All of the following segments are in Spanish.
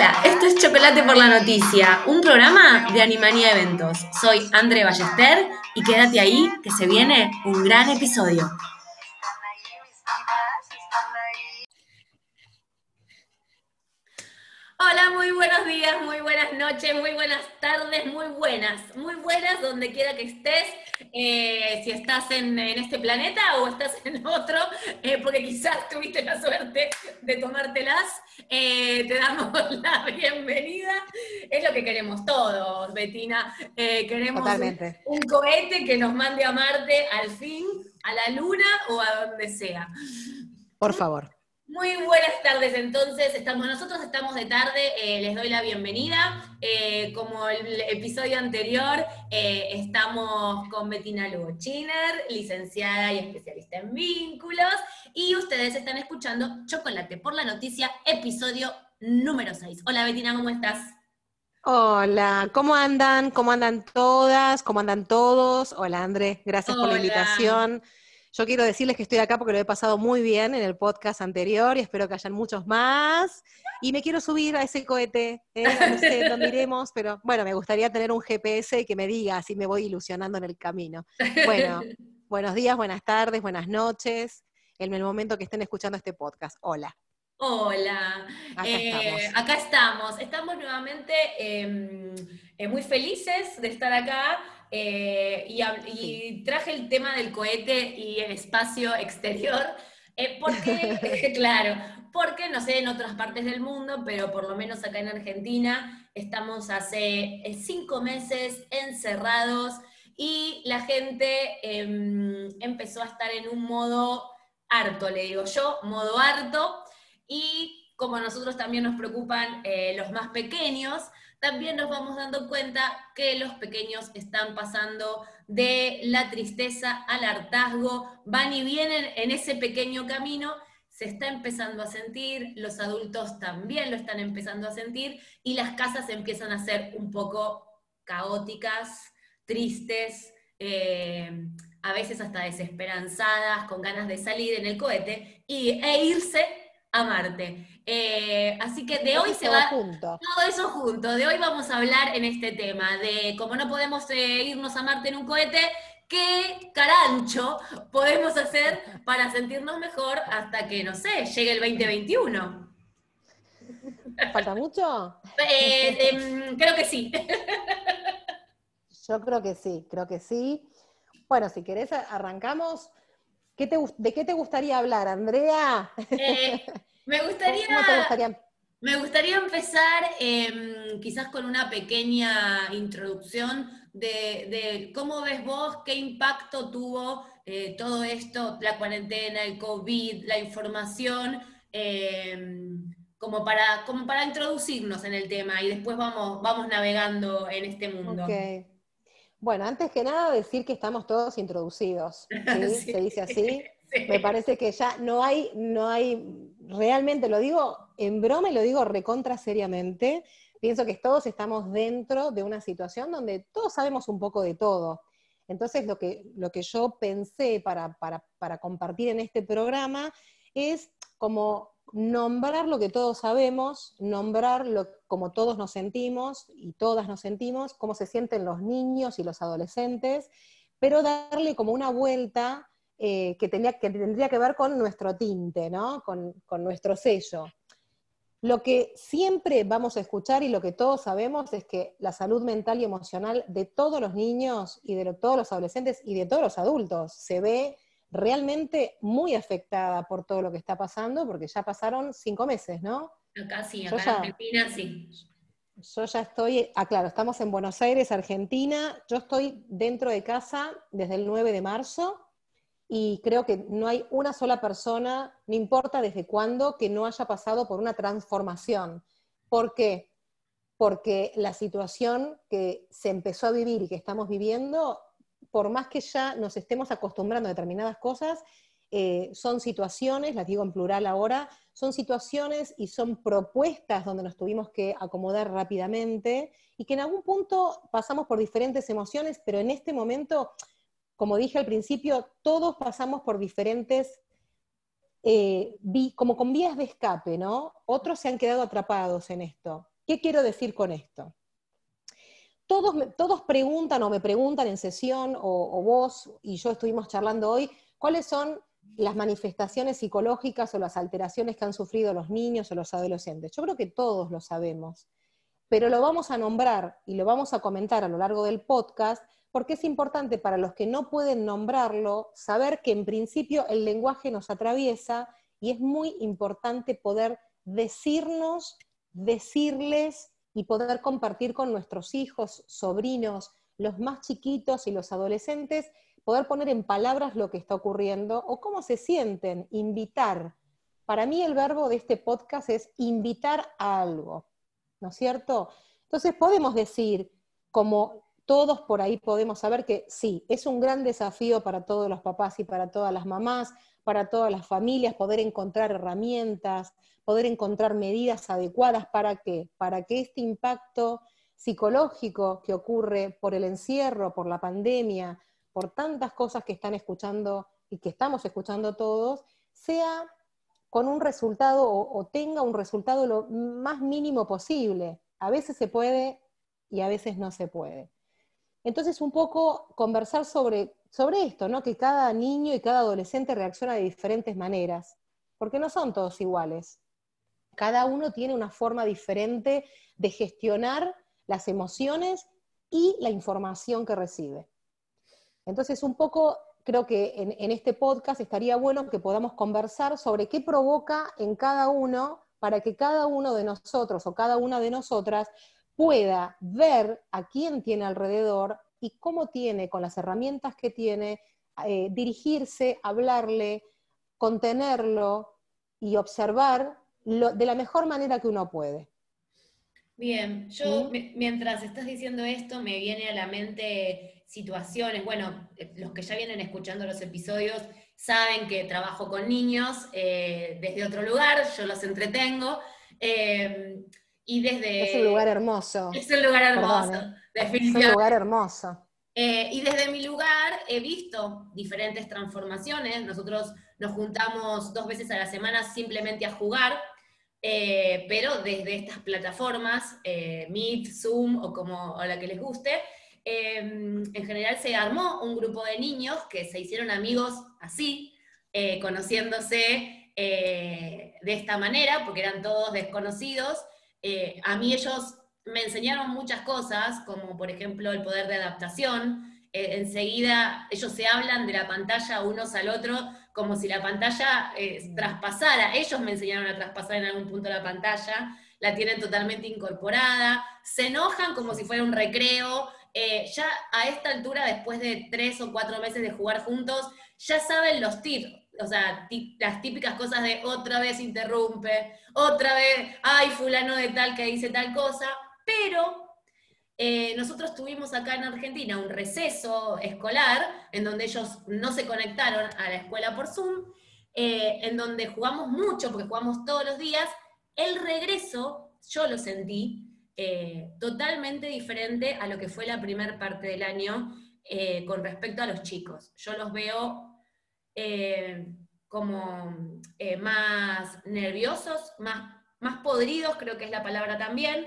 Hola, esto es Chocolate por la Noticia, un programa de Animanía Eventos. Soy André Ballester y quédate ahí que se viene un gran episodio. Muy buenos días, muy buenas noches, muy buenas tardes, muy buenas, muy buenas donde quiera que estés, eh, si estás en, este planeta o estás en otro, eh, porque quizás tuviste la suerte de tomártelas, eh, te damos la bienvenida. Es lo que queremos todos, Betina. queremos un cohete que nos mande a Marte al fin, a la Luna o a donde sea. Por favor. Muy buenas tardes, entonces estamos nosotros estamos de tarde, eh, les doy la bienvenida. Eh, como el episodio anterior, eh, estamos con Bettina Lugo Chiner, licenciada y especialista en vínculos, y ustedes están escuchando Chocolate por la Noticia, episodio número 6. Hola Bettina, ¿cómo estás? Hola, ¿cómo andan? ¿Cómo andan todas? ¿Cómo andan todos? Hola Andrés, gracias por la invitación. Yo quiero decirles que estoy acá porque lo he pasado muy bien en el podcast anterior y espero que hayan muchos más. Y me quiero subir a ese cohete, ¿eh? no sé dónde iremos, pero bueno, me gustaría tener un GPS que me diga, así me voy ilusionando en el camino. Bueno, buenos días, buenas tardes, buenas noches, en el momento que estén escuchando este podcast. Hola. Hola, acá, eh, estamos. acá estamos. Estamos nuevamente em, eh, muy felices de estar acá. Eh, y, traje el tema del cohete y el espacio exterior, eh, porque, claro, porque no sé en otras partes del mundo, pero por lo menos acá en Argentina estamos hace eh, cinco meses encerrados y la gente em, empezó a estar en un modo harto, le digo yo, modo harto, y como a nosotros también nos preocupan los más pequeños, también nos vamos dando cuenta que los pequeños están pasando de la tristeza al hartazgo, van y vienen en ese pequeño camino, se está empezando a sentir, los adultos también lo están empezando a sentir y las casas empiezan a ser un poco caóticas, tristes, eh, a veces hasta desesperanzadas, con ganas de salir en el cohete y, e irse a Marte. Eh, así que de hoy se va junto. todo eso junto. De hoy vamos a hablar en este tema de cómo no podemos eh, irnos a Marte en un cohete, qué carancho podemos hacer para sentirnos mejor hasta que, no sé, llegue el 2021. ¿Falta mucho? Eh, em, creo que sí. Yo creo que sí, creo que sí. Bueno, si querés, arrancamos ¿De qué te gustaría hablar, Andrea? Eh, me, gustaría, me gustaría empezar em, quizás con una pequeña introducción de, cómo ves vos, qué impacto tuvo eh, todo esto, la cuarentena, el COVID, la información, em, como, para, como para introducirnos en el tema y después vamos, vamos navegando en este mundo. Bueno, antes que nada decir que estamos todos introducidos, ¿sí? Se dice así. Me parece que ya no hay, no hay, realmente lo digo en broma y lo digo recontra seriamente. Pienso que todos estamos dentro de una situación donde todos sabemos un poco de todo. Entonces, lo que, lo que yo pensé para, para, para compartir en este programa es como nombrar lo que todos sabemos, nombrar lo, como todos nos sentimos y todas nos sentimos, cómo se sienten los niños y los adolescentes, pero darle como una vuelta eh, que, tenía, que tendría que ver con nuestro tinte, ¿no? con, nuestro sello. Lo que siempre vamos a escuchar y lo que todos sabemos es que la salud mental y emocional de todos los niños y de todos los adolescentes y de todos los adultos se ve realmente muy afectada por todo lo que está pasando, porque ya pasaron cinco meses, ¿no? Acá sí, acá en Argentina sí. Yo ya estoy, ah, claro, estamos en Buenos Aires, Argentina. Yo estoy dentro de casa desde el 9 de marzo y creo que no hay una sola persona, no importa desde cuándo, que no haya pasado por una transformación. ¿Por qué? Porque la situación que se empezó a vivir y que estamos viviendo por más que ya nos estemos acostumbrando a determinadas cosas, eh, son situaciones, las digo en plural ahora, son situaciones y son propuestas donde nos tuvimos que acomodar rápidamente y que en algún punto pasamos por diferentes emociones, pero en este momento, como dije al principio, todos pasamos por diferentes, eh, como con vías de escape, ¿no? Otros se han quedado atrapados en esto. ¿Qué quiero decir con esto? Todos, todos preguntan o me preguntan en sesión o, o vos y yo estuvimos charlando hoy, ¿cuáles son las manifestaciones psicológicas o las alteraciones que han sufrido los niños o los adolescentes. Yo creo que todos lo sabemos, pero lo vamos a nombrar y lo vamos a comentar a lo largo del podcast porque es importante para los que no pueden nombrarlo saber que en principio el lenguaje nos atraviesa y es muy importante poder decirnos, decirles y poder compartir con nuestros hijos, sobrinos, los más chiquitos y los adolescentes poder poner en palabras lo que está ocurriendo o cómo se sienten, invitar. Para mí el verbo de este podcast es invitar a algo, ¿no es cierto? Entonces podemos decir, como todos por ahí podemos saber que sí, es un gran desafío para todos los papás y para todas las mamás, para todas las familias, poder encontrar herramientas, poder encontrar medidas adecuadas para qué, para que este impacto psicológico que ocurre por el encierro, por la pandemia, por tantas cosas que están escuchando y que estamos escuchando todos, sea con un resultado o, tenga un resultado lo más mínimo posible. A veces se puede y a veces no se puede. Entonces, un poco conversar sobre, sobre esto, ¿no? que cada niño y cada adolescente reacciona de diferentes maneras, porque no son todos iguales. Cada uno tiene una forma diferente de gestionar las emociones y la información que recibe. Entonces, un poco creo que en, este podcast estaría bueno que podamos conversar sobre qué provoca en cada uno para que cada uno de nosotros o cada una de nosotras pueda ver a quién tiene alrededor y cómo tiene, con las herramientas que tiene, eh, dirigirse, hablarle, contenerlo y observar de la mejor manera que uno puede. Bien, yo mientras estás diciendo esto me viene a la mente situaciones, bueno, eh, los que ya vienen escuchando los episodios saben que trabajo con niños eh, desde otro lugar, yo los entretengo. Eh, y desde... Es un lugar hermoso. Es un lugar hermoso, definitivamente. Es un lugar hermoso. y desde mi lugar he visto diferentes transformaciones. Nosotros nos juntamos dos veces a la semana simplemente a jugar, pero desde estas plataformas, Meet, Zoom o como o la que les guste, Em, en general se armó un grupo de niños que se hicieron amigos así, eh, conociéndose eh, de esta manera, porque eran todos desconocidos. Eh, a mí ellos me enseñaron muchas cosas, como por ejemplo el poder de adaptación. enseguida ellos se hablan de la pantalla unos al otro como si la pantalla traspasara. Ellos me enseñaron a traspasar en algún punto la pantalla, la tienen totalmente incorporada, se enojan como si fuera un recreo, eh, ya a esta altura, después de tres o cuatro meses de jugar juntos, ya saben los tips, o sea, las típicas cosas de otra vez interrumpe, otra vez, ay, fulano de tal que dice tal cosa, pero eh, nosotros tuvimos acá en Argentina un receso escolar en donde ellos no se conectaron a la escuela por Zoom, eh, en donde jugamos mucho, porque jugamos todos los días. El regreso, yo lo sentí, eh, totalmente diferente a lo que fue la primera parte del año eh, con respecto a los chicos. Yo los veo eh, como más nerviosos, más, más podridos, creo que es la palabra también,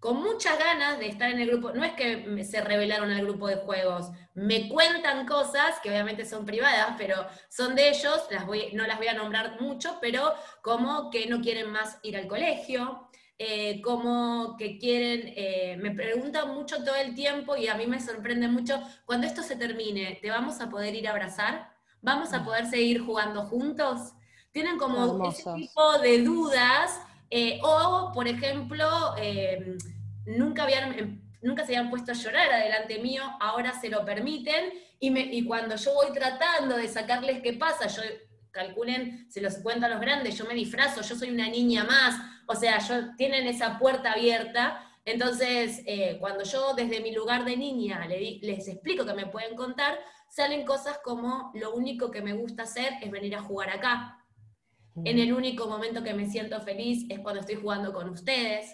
con muchas ganas de estar en el grupo. No es que se revelaron al grupo de juegos, me cuentan cosas que obviamente son privadas, pero son de ellos, no las voy a nombrar mucho, pero como que no quieren más ir al colegio, eh, como que quieren, eh, me preguntan mucho todo el tiempo y a mí me sorprende mucho, cuando esto se termine, ¿te vamos a poder ir a abrazar? ¿Vamos a poder seguir jugando juntos? Tienen como ese tipo de dudas, eh, o por ejemplo, nunca, habían, em, nunca se habían puesto a llorar adelante mío, ahora se lo permiten, y, me, y cuando yo voy tratando de sacarles qué pasa, yo calculen, se los cuento a los grandes, yo me disfrazo, yo soy una niña más, o sea, yo, tienen esa puerta abierta. Entonces, eh, cuando yo desde mi lugar de niña les explico que me pueden contar, salen cosas como lo único que me gusta hacer es venir a jugar acá. En el único momento que me siento feliz es cuando estoy jugando con ustedes.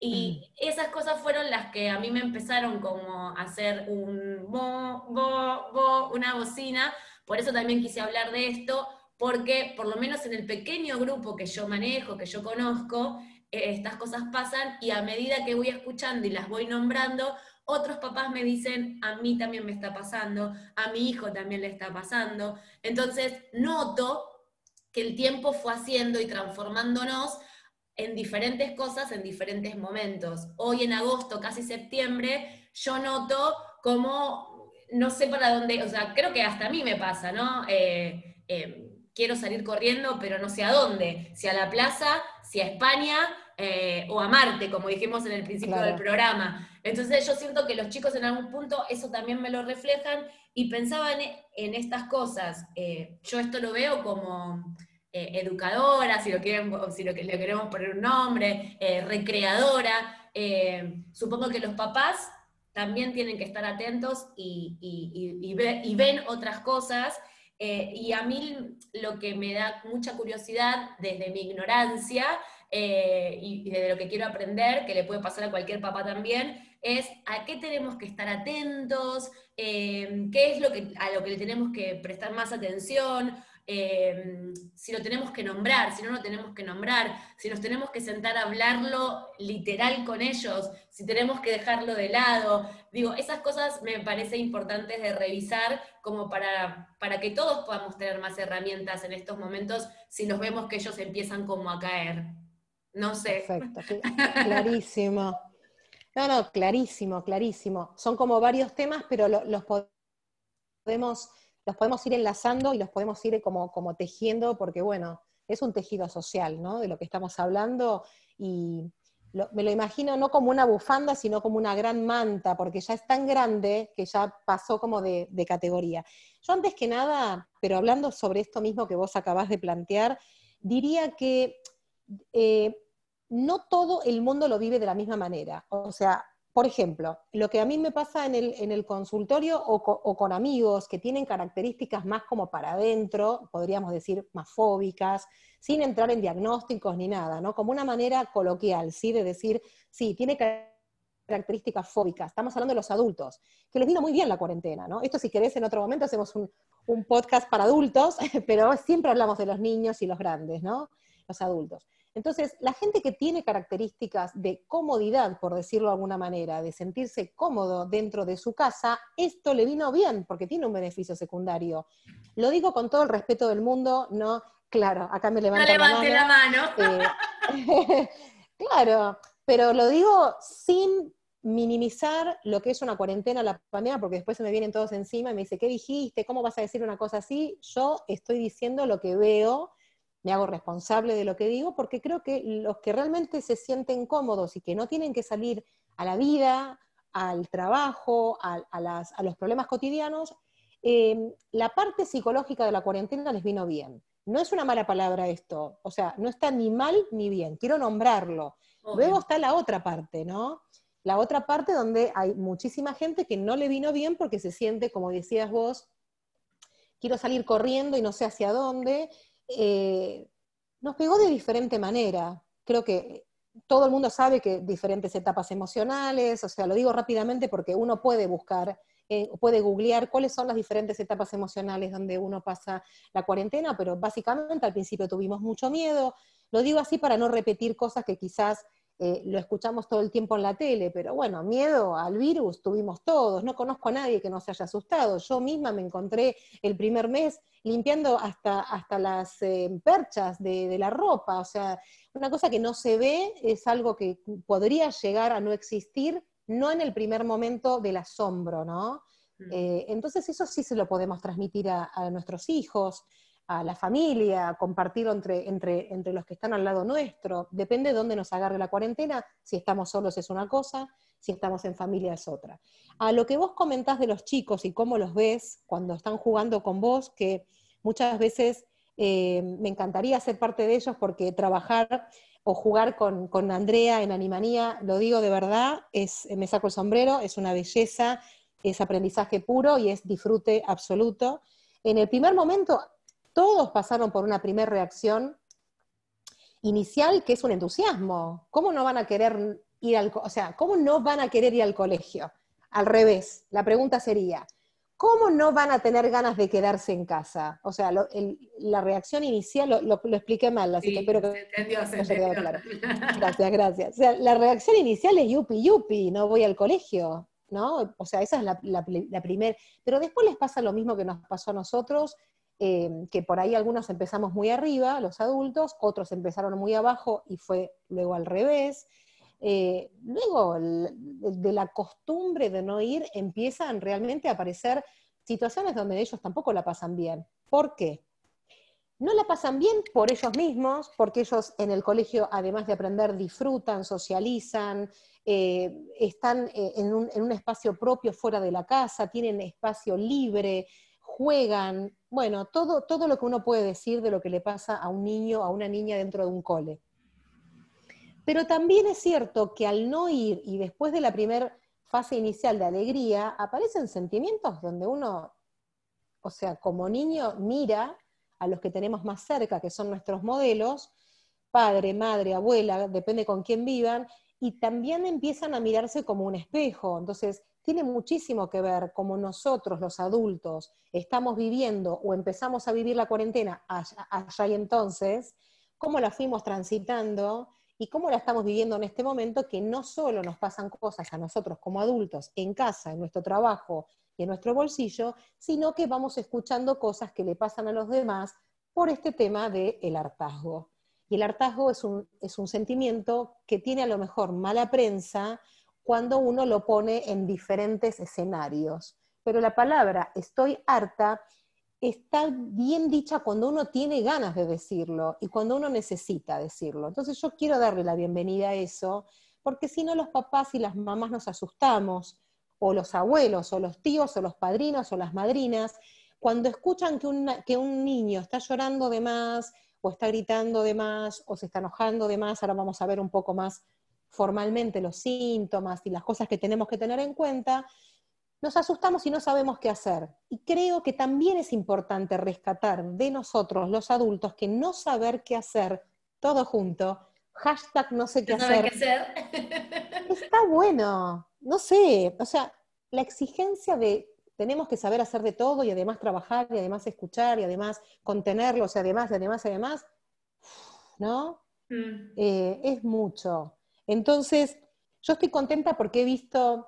Y mm. esas cosas fueron las que a mí me empezaron como a hacer un bo, bo, bo, una bocina. Por eso también quise hablar de esto, porque por lo menos en el pequeño grupo que yo manejo, que yo conozco, eh, estas cosas pasan y a medida que voy escuchando y las voy nombrando, otros papás me dicen, a mí también me está pasando, a mi hijo también le está pasando. Entonces, noto que el tiempo fue haciendo y transformándonos en diferentes cosas en diferentes momentos. Hoy en agosto, casi septiembre, yo noto como no sé para dónde, o sea, creo que hasta a mí me pasa, ¿no? Eh, eh, quiero salir corriendo, pero no sé a dónde, si a la plaza, si a España eh, o a Marte, como dijimos en el principio del programa. Entonces yo siento que los chicos en algún punto eso también me lo reflejan y pensaban en, estas cosas. yo esto lo veo como eh, educadora, si lo, quieren, si lo, le queremos poner un nombre, eh, recreadora. Eh, supongo que los papás también tienen que estar atentos y, y, ven otras cosas. Y a mí lo que me da mucha curiosidad desde mi ignorancia y desde lo que quiero aprender, que le puede pasar a cualquier papá también, es a qué tenemos que estar atentos, qué es lo que, a lo que le tenemos que prestar más atención, Em, si lo tenemos que nombrar, si no lo tenemos que nombrar, si nos tenemos que sentar a hablarlo literal con ellos, si tenemos que dejarlo de lado. Digo, esas cosas me parece importantes de revisar como para, para que todos podamos tener más herramientas en estos momentos si nos vemos que ellos empiezan como a caer. No sé. Perfecto, clarísimo. No, no, clarísimo, clarísimo. Son como varios temas, pero los podemos los podemos ir enlazando y los podemos ir como, como tejiendo, porque bueno, es un tejido social, ¿no? De lo que estamos hablando y me lo imagino no como una bufanda, sino como una gran manta, porque ya es tan grande que ya pasó como de, categoría. Yo antes que nada, pero hablando sobre esto mismo que vos acabás de plantear, diría que eh, no todo el mundo lo vive de la misma manera. O sea, por ejemplo, lo que a mí me pasa en el, consultorio o, con amigos que tienen características más como para adentro, podríamos decir más fóbicas, sin entrar en diagnósticos ni nada, ¿no? Como una manera coloquial, ¿sí? De decir, sí, tiene características fóbicas. Estamos hablando de los adultos, que les vino muy bien la cuarentena, ¿no? Esto si querés en otro momento hacemos un, un podcast para adultos, pero siempre hablamos de los niños y los grandes, ¿no? Los adultos. Entonces, la gente que tiene características de comodidad, por decirlo de alguna manera, de sentirse cómodo dentro de su casa, esto le vino bien porque tiene un beneficio secundario. Lo digo con todo el respeto del mundo, ¿no? Claro, acá me no levante la mano. Eh, claro, pero lo digo sin minimizar lo que es una cuarentena, la pandemia, porque después se me vienen todos encima y me dice, ¿qué dijiste? ¿Cómo vas a decir una cosa así? Yo estoy diciendo lo que veo me hago responsable de lo que digo, porque creo que los que realmente se sienten cómodos y que no tienen que salir a la vida, al trabajo, a, los problemas cotidianos, eh, la parte psicológica de la cuarentena les vino bien. No es una mala palabra esto, o sea, no está ni mal ni bien, quiero nombrarlo. Luego está la otra parte, ¿no? La otra parte donde hay muchísima gente que no le vino bien porque se siente, como decías vos, quiero salir corriendo y no sé hacia dónde, eh, nos pegó de diferente manera. Creo que todo el mundo sabe que diferentes etapas emocionales, o sea, lo digo rápidamente porque uno puede buscar, eh, puede googlear cuáles son las diferentes etapas emocionales donde uno pasa la cuarentena, pero básicamente al principio tuvimos mucho miedo. Lo digo así para no repetir cosas que quizás eh, lo escuchamos todo el tiempo en la tele, pero bueno, miedo al virus tuvimos todos, no conozco a nadie que no se haya asustado. Yo misma me encontré el primer mes limpiando hasta, hasta las eh, perchas de, la ropa, o sea, una cosa que no se ve es algo que podría llegar a no existir, no en el primer momento del asombro, ¿no? Mm. Eh, entonces eso sí se lo podemos transmitir a nuestros hijos a la familia, compartirlo entre, entre, entre los que están al lado nuestro. Depende de dónde nos agarre la cuarentena. Si estamos solos es una cosa, si estamos en familia es otra. A lo que vos comentás de los chicos y cómo los ves cuando están jugando con vos, que muchas veces eh, me encantaría ser parte de ellos porque trabajar o jugar con, con, Andrea en Animanía, lo digo de verdad, es, me saco el sombrero, es una belleza, es aprendizaje puro y es disfrute absoluto. En el primer momento todos pasaron por una primera reacción inicial que es un entusiasmo. ¿Cómo no van a querer ir al, o sea, cómo no van a querer ir al colegio? Al revés, la pregunta sería, ¿cómo no van a tener ganas de quedarse en casa? O sea, la reacción inicial, lo, expliqué mal, así que espero que entendió, se entendió. claro. Gracias, gracias. O sea, la reacción inicial es yupi, yupi, no voy al colegio, ¿no? O sea, esa es la, la primera. Pero después les pasa lo mismo que nos pasó a nosotros, eh, que por ahí algunos empezamos muy arriba, los adultos, otros empezaron muy abajo y fue luego al revés. Eh, luego, de la costumbre de no ir, empiezan realmente a aparecer situaciones donde ellos tampoco la pasan bien. ¿Por qué? No la pasan bien por ellos mismos, porque ellos en el colegio, además de aprender, disfrutan, socializan, eh, están un, en un espacio propio fuera de la casa, tienen espacio libre, juegan, bueno, todo, todo lo que uno puede decir de lo que le pasa a un niño, a una niña dentro de un cole. Pero también es cierto que al no ir y después de la primera fase inicial de alegría, aparecen sentimientos donde uno, o sea, como niño mira a los que tenemos más cerca, que son nuestros modelos, padre, madre, abuela, depende con quién vivan, y también empiezan a mirarse como un espejo. Entonces, tiene muchísimo que ver cómo nosotros, los adultos, estamos viviendo o empezamos a vivir la cuarentena allá, entonces, cómo la fuimos transitando y cómo la estamos viviendo en este momento, que no solo nos pasan cosas a nosotros como adultos en casa, en nuestro trabajo y en nuestro bolsillo, sino que vamos escuchando cosas que le pasan a los demás por este tema del hartazgo. Y el hartazgo es un sentimiento que tiene a lo mejor mala prensa, cuando uno lo pone en diferentes escenarios. Pero la palabra estoy harta está bien dicha cuando uno tiene ganas de decirlo y cuando uno necesita decirlo. Entonces yo quiero darle la bienvenida a eso, porque si no los papás y las mamás nos asustamos, o los abuelos, o los tíos, o los padrinos, o las madrinas, cuando escuchan que, que un niño está llorando de más, o está gritando de más, o se está enojando de más, ahora vamos a ver un poco más formalmente los síntomas y las cosas que tenemos que tener en cuenta, nos asustamos y no sabemos qué hacer. Y creo que también es importante rescatar de nosotros, los adultos, que no saber qué hacer todo junto, hashtag no sé qué, hacer, qué hacer, está bueno. No sé, o sea, la exigencia de tenemos que saber hacer de todo y además trabajar y además escuchar y además contenerlos y además y además y además, ¿no? Mm. Eh, es mucho. Entonces, yo estoy contenta porque he visto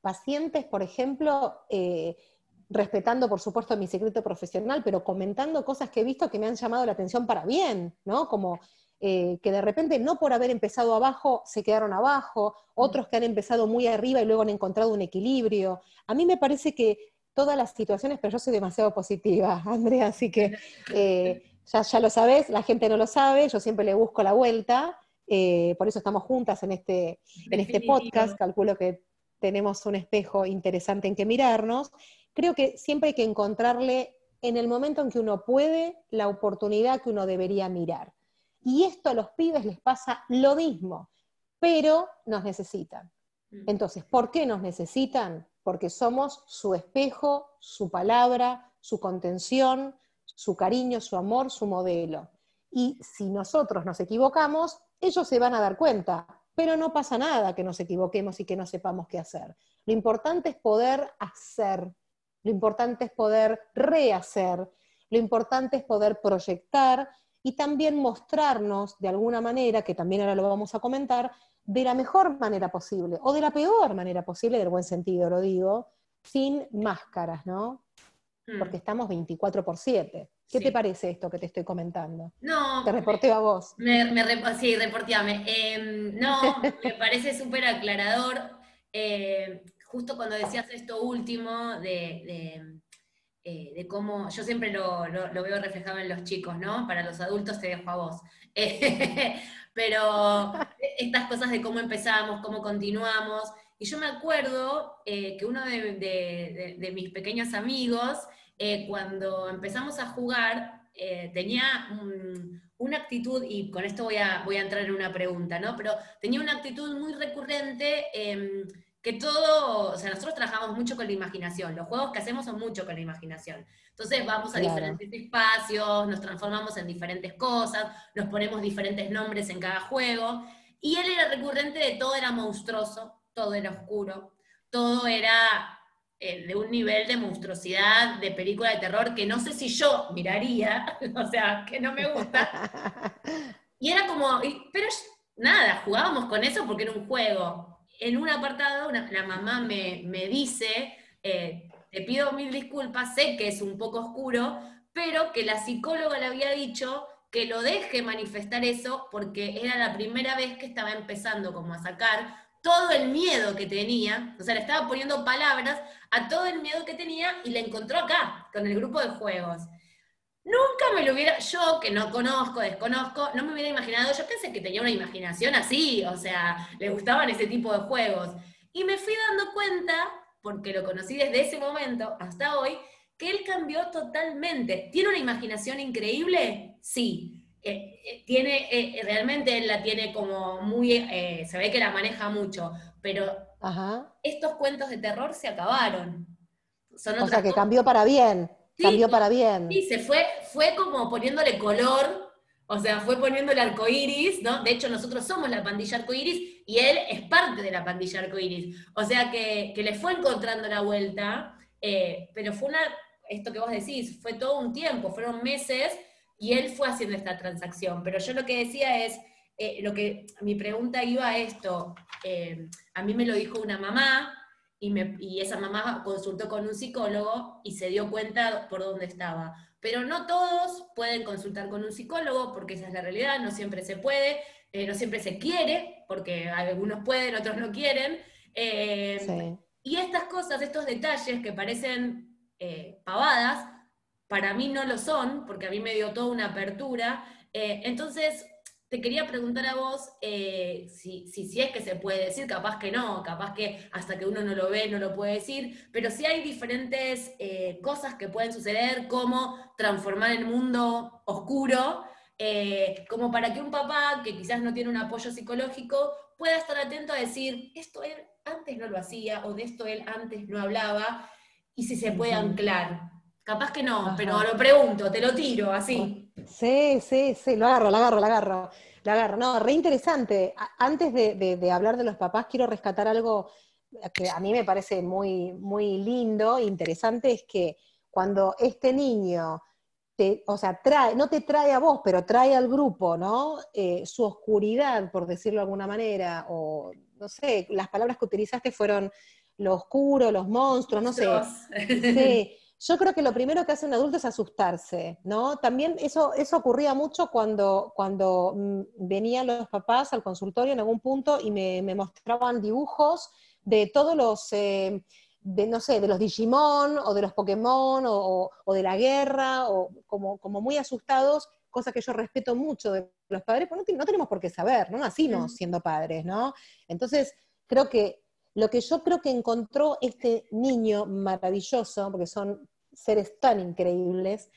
pacientes, por ejemplo, eh, respetando, por supuesto, mi secreto profesional, pero comentando cosas que he visto que me han llamado la atención para bien, ¿no? Como eh, que de repente no por haber empezado abajo se quedaron abajo, otros que han empezado muy arriba y luego han encontrado un equilibrio. A mí me parece que todas las situaciones, pero yo soy demasiado positiva, Andrea, así que eh, ya, ya lo sabes, la gente no lo sabe, yo siempre le busco la vuelta. Eh, por eso estamos juntas en este, en este podcast, calculo que tenemos un espejo interesante en que mirarnos. Creo que siempre hay que encontrarle en el momento en que uno puede la oportunidad que uno debería mirar. Y esto a los pibes les pasa lo mismo, pero nos necesitan. Mm. Entonces, ¿por qué nos necesitan? Porque somos su espejo, su palabra, su contención, su cariño, su amor, su modelo. Y si nosotros nos equivocamos, ellos se van a dar cuenta, pero no pasa nada que nos equivoquemos y que no sepamos qué hacer. Lo importante es poder hacer, lo importante es poder rehacer, lo importante es poder proyectar y también mostrarnos de alguna manera, que también ahora lo vamos a comentar, de la mejor manera posible, o de la peor manera posible, del buen sentido lo digo, sin máscaras, ¿no? Mm. Porque estamos 24 por 7. ¿Qué te parece esto que te estoy comentando? No. Te reporteo a vos. Me, sí, reporteame. Em, no, me parece súper aclarador. Eh, justo cuando decías esto último de, eh, cómo, yo siempre lo, veo reflejado en los chicos, ¿no? Para los adultos te dejo a vos. pero estas cosas de cómo empezamos, cómo continuamos. Y yo me acuerdo eh, que uno de mis pequeños amigos, eh, cuando empezamos a jugar, eh, tenía una actitud, y con esto voy a, voy a entrar en una pregunta, ¿no? Pero tenía una actitud muy recurrente em, que todo, o sea, nosotros trabajamos mucho con la imaginación, los juegos que hacemos son mucho con la imaginación. Entonces vamos a diferentes espacios, nos transformamos en diferentes cosas, nos ponemos diferentes nombres en cada juego, y él era recurrente de todo era monstruoso, todo era oscuro, todo era eh, de un nivel de monstruosidad de película de terror que no sé si yo miraría, o sea, que no me gusta. Y era como, pero nada, jugábamos con eso porque era un juego. En un apartado, la mamá me, dice, eh, te pido mil disculpas, sé que es un poco oscuro, pero que la psicóloga le había dicho que lo deje manifestar eso porque era la primera vez que estaba empezando como a sacar todo el miedo que tenía, o sea, le estaba poniendo palabras a todo el miedo que tenía y la encontró acá, con el grupo de juegos. Nunca me lo hubiera, yo que no conozco, desconozco, no me hubiera imaginado, yo pensé que tenía una imaginación así, o sea, le gustaban ese tipo de juegos. Y me fui dando cuenta, porque lo conocí desde ese momento hasta hoy, que él cambió totalmente. ¿Tiene una imaginación increíble? Sí. Eh, eh, tiene, eh, realmente él la tiene como muy, se ve que la maneja mucho, pero estos cuentos de terror se acabaron. o sea, que cambió para bien, cambió para bien. Sí, se fue, fue como poniéndole color, o sea, fue poniéndole arcoíris, ¿no? De hecho, nosotros somos la pandilla arcoíris y él es parte de la pandilla arcoíris. O sea, que, que le fue encontrando la vuelta, pero fue una, esto que vos decís, fue todo un tiempo, fueron meses y él fue haciendo esta transacción. Pero yo lo que decía es, eh, lo que mi pregunta iba a esto, eh, a mí me lo dijo una mamá y, me, y, esa mamá consultó con un psicólogo y se dio cuenta por dónde estaba. Pero no todos pueden consultar con un psicólogo porque esa es la realidad, no siempre se puede, eh, no siempre se quiere, porque algunos pueden, otros no quieren. Y estas cosas, estos detalles que parecen pavadas, para mí no lo son, porque a mí me dio toda una apertura. Eh, entonces, te quería preguntar a vos eh, si, si, es que se puede decir, capaz que no, capaz que hasta que uno no lo ve no lo puede decir, pero si hay diferentes eh, cosas que pueden suceder, como transformar el mundo oscuro, como para que un papá que quizás no tiene un apoyo psicológico pueda estar atento a decir, esto él antes no lo hacía o de esto él antes no hablaba, y si se puede anclar. Capaz que no, pero lo pregunto, te lo tiro así. Sí, sí, sí, lo agarro, lo agarro, lo agarro. Lo agarro. No, re interesante. Antes de, hablar de los papás, quiero rescatar algo que a mí me parece muy, muy lindo, interesante, es que cuando este niño te, o sea, trae, no te trae a vos, pero trae al grupo, ¿no? Eh, su oscuridad, por decirlo de alguna manera, o no sé, las palabras que utilizaste fueron lo oscuro, los monstruos, no sé. Sí. Yo creo que lo primero que hace un adulto es asustarse, ¿no? También eso, eso ocurría mucho cuando, cuando mm, venían los papás al consultorio en algún punto y me, mostraban dibujos de todos los, eh, de, no sé, de los Digimon o de los Pokémon o, de la guerra, o como, como muy asustados, cosa que yo respeto mucho de los padres, porque no, tenemos por qué saber, no nacimos siendo padres, ¿no? Entonces, creo que lo que yo creo que encontró este niño maravilloso, porque son seres tan increíbles,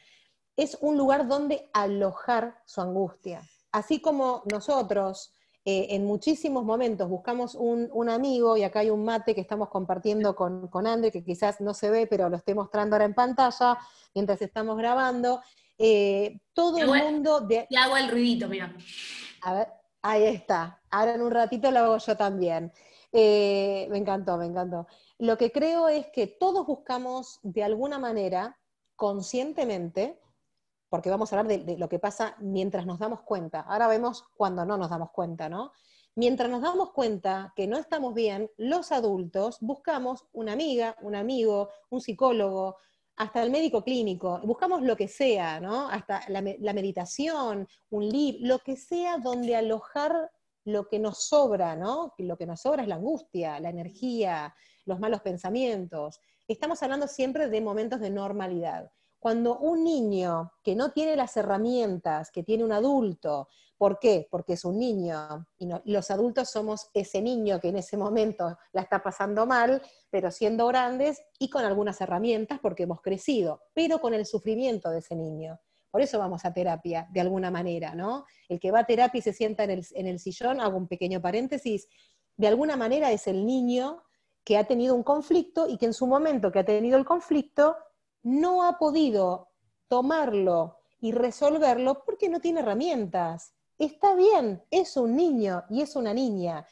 es un lugar donde alojar su angustia. Así como nosotros eh, en muchísimos momentos buscamos un, amigo, y acá hay un mate que estamos compartiendo con, con André, que quizás no se ve, pero lo estoy mostrando ahora en pantalla mientras estamos grabando. Eh, todo el mundo... De... Hago el ruidito, mira. A ver, ahí está. Ahora en un ratito lo hago yo también. Eh, me encantó, me encantó. Lo que creo es que todos buscamos de alguna manera, conscientemente, porque vamos a hablar de, lo que pasa mientras nos damos cuenta. Ahora vemos cuando no nos damos cuenta, ¿no? Mientras nos damos cuenta que no estamos bien, los adultos buscamos una amiga, un amigo, un psicólogo, hasta el médico clínico, buscamos lo que sea, ¿no? Hasta la, la meditación, un libro, lo que sea donde alojar lo que nos sobra, ¿no? Lo que nos sobra es la angustia, la energía, los malos pensamientos. Estamos hablando siempre de momentos de normalidad. Cuando un niño que no tiene las herramientas que tiene un adulto, ¿por qué? Porque es un niño y, los adultos somos ese niño que en ese momento la está pasando mal, pero siendo grandes y con algunas herramientas porque hemos crecido, pero con el sufrimiento de ese niño. Por eso vamos a terapia, de alguna manera, ¿no? El que va a terapia y se sienta en el, en el sillón, hago un pequeño paréntesis, de alguna manera es el niño que ha tenido un conflicto y que en su momento que ha tenido el conflicto no ha podido tomarlo y resolverlo porque no tiene herramientas. Está bien, es un niño y es una niña.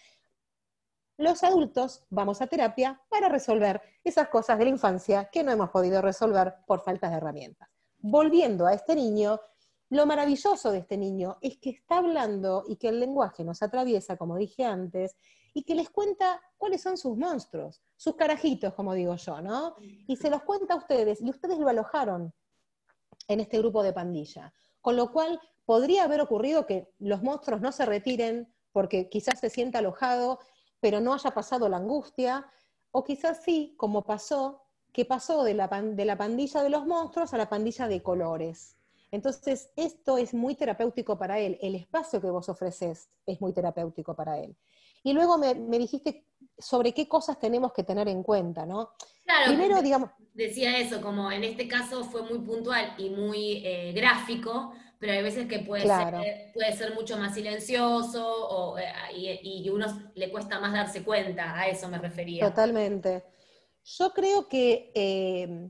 Los adultos vamos a terapia para resolver esas cosas de la infancia que no hemos podido resolver por falta de herramientas. Volviendo a este niño, lo maravilloso de este niño es que está hablando y que el lenguaje nos atraviesa, como dije antes, y que les cuenta cuáles son sus monstruos, sus carajitos, como digo yo, ¿no? Y se los cuenta a ustedes, y ustedes lo alojaron en este grupo de pandilla. Con lo cual, podría haber ocurrido que los monstruos no se retiren porque quizás se sienta alojado pero no haya pasado la angustia, o quizás sí, como pasó, que pasó de la, de la pandilla de los monstruos a la pandilla de colores. Entonces, esto es muy terapéutico para él, el espacio que vos ofreces es muy terapéutico para él. Y luego me, dijiste sobre qué cosas tenemos que tener en cuenta, ¿no? Claro, Primero, digamos... Decía eso, como en este caso fue muy puntual y muy eh, gráfico, pero hay veces que puede, ser, puede ser mucho más silencioso o, eh, y, a uno le cuesta más darse cuenta, a eso me refería. Totalmente. Yo creo que eh,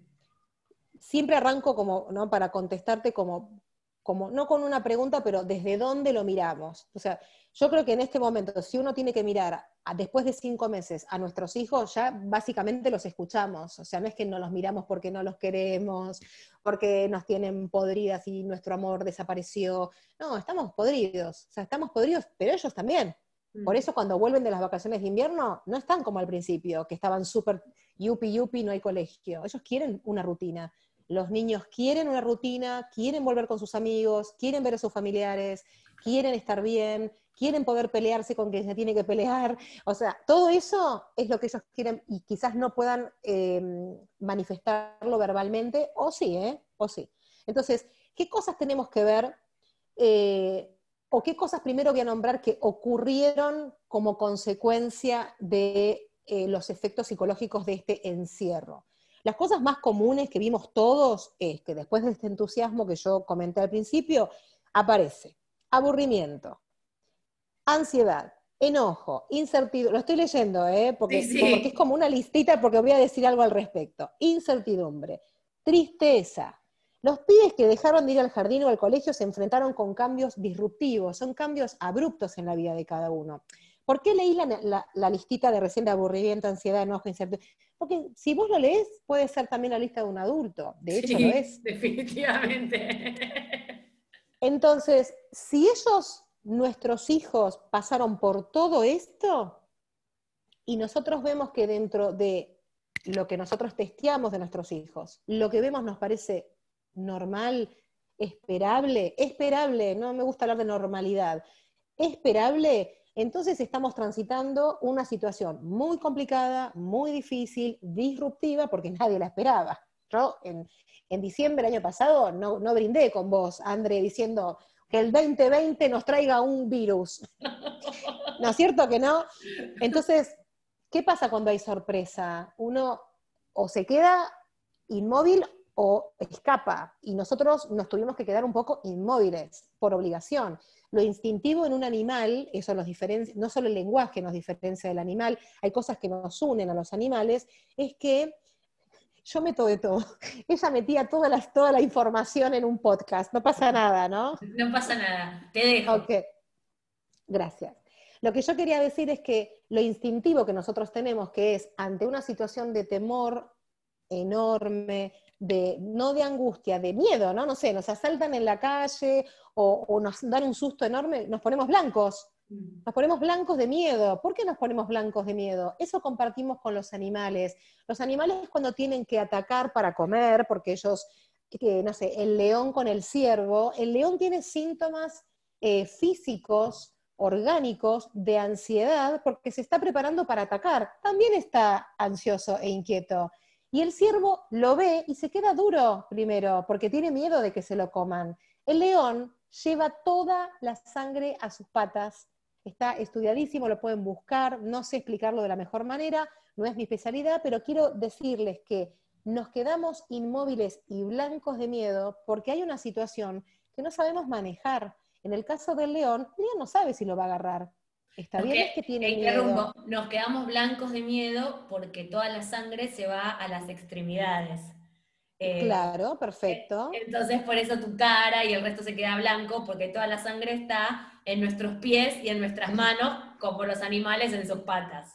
siempre arranco como, ¿no? Para contestarte como, como, no con una pregunta, pero desde dónde lo miramos. O sea, yo creo que en este momento, si uno tiene que mirar después de cinco meses a nuestros hijos, ya básicamente los escuchamos. O sea, no es que no los miramos porque no los queremos, porque nos tienen podridas y nuestro amor desapareció. No, estamos podridos. O sea, estamos podridos, pero ellos también. Por mm. eso cuando vuelven de las vacaciones de invierno, no están como al principio, que estaban súper yupi yupi, no hay colegio. Ellos quieren una rutina. Los niños quieren una rutina, quieren volver con sus amigos, quieren ver a sus familiares, quieren estar bien, quieren poder pelearse con quien se tiene que pelear. O sea, todo eso es lo que ellos quieren y quizás no puedan em, manifestarlo verbalmente, o sí, ¿eh? O sí. Entonces, ¿qué cosas tenemos que ver? Eh, o qué cosas primero voy a nombrar que ocurrieron como consecuencia de eh, los efectos psicológicos de este encierro. Las cosas más comunes que vimos todos es que después de este entusiasmo que yo comenté al principio, aparece aburrimiento, ansiedad, enojo, incertidumbre, lo estoy leyendo, ¿eh? porque, es como una listita porque voy a decir algo al respecto, incertidumbre, tristeza. Los pibes que dejaron de ir al jardín o al colegio se enfrentaron con cambios disruptivos, son cambios abruptos en la vida de cada uno. ¿Por qué leí la, listita de recién de aburrimiento, ansiedad, enojo, incertidumbre? Porque si vos lo lees, puede ser también la lista de un adulto. De hecho, lo es. Definitivamente. Entonces, si ellos nuestros hijos pasaron por todo esto y nosotros vemos que dentro de lo que nosotros testeamos de nuestros hijos, lo que vemos nos parece normal, esperable, esperable, no me gusta hablar de normalidad, esperable, entonces estamos transitando una situación muy complicada, muy difícil, disruptiva, porque nadie la esperaba. Yo en, diciembre del año pasado no, no brindé con vos, André, diciendo, que el 2020 nos traiga un virus. ¿No es cierto que no? Entonces, ¿qué pasa cuando hay sorpresa? Uno o se queda inmóvil o escapa. Y nosotros nos tuvimos que quedar un poco inmóviles por obligación. Lo instintivo en un animal, eso nos diferencia, no solo el lenguaje nos diferencia del animal, hay cosas que nos unen a los animales, es que yo meto de todo. Ella metía toda la, toda la información en un podcast, no pasa nada, ¿no? No pasa nada, te dejo. Ok, gracias. Lo que yo quería decir es que lo instintivo que nosotros tenemos, que es ante una situación de temor enorme, de, no de angustia, de miedo, ¿no? No sé, nos asaltan en la calle o, o nos dan un susto enorme, nos ponemos blancos. Nos ponemos blancos de miedo. ¿Por qué nos ponemos blancos de miedo? Eso compartimos con los animales. Los animales cuando tienen que atacar para comer, porque ellos, que, no sé, el león con el ciervo, el león tiene síntomas eh, físicos, orgánicos, de ansiedad, porque se está preparando para atacar. También está ansioso e inquieto. Y el ciervo lo ve y se queda duro primero, porque tiene miedo de que se lo coman. El león lleva toda la sangre a sus patas está estudiadísimo, lo pueden buscar, no sé explicarlo de la mejor manera, no es mi especialidad, pero quiero decirles que nos quedamos inmóviles y blancos de miedo porque hay una situación que no sabemos manejar. En el caso del león, el león no sabe si lo va a agarrar. Está bien, es que tiene miedo. Nos quedamos blancos de miedo porque toda la sangre se va a las extremidades. Eh, claro, perfecto. Entonces por eso tu cara y el resto se queda blanco porque toda la sangre está en nuestros pies y en nuestras manos, como los animales en sus patas.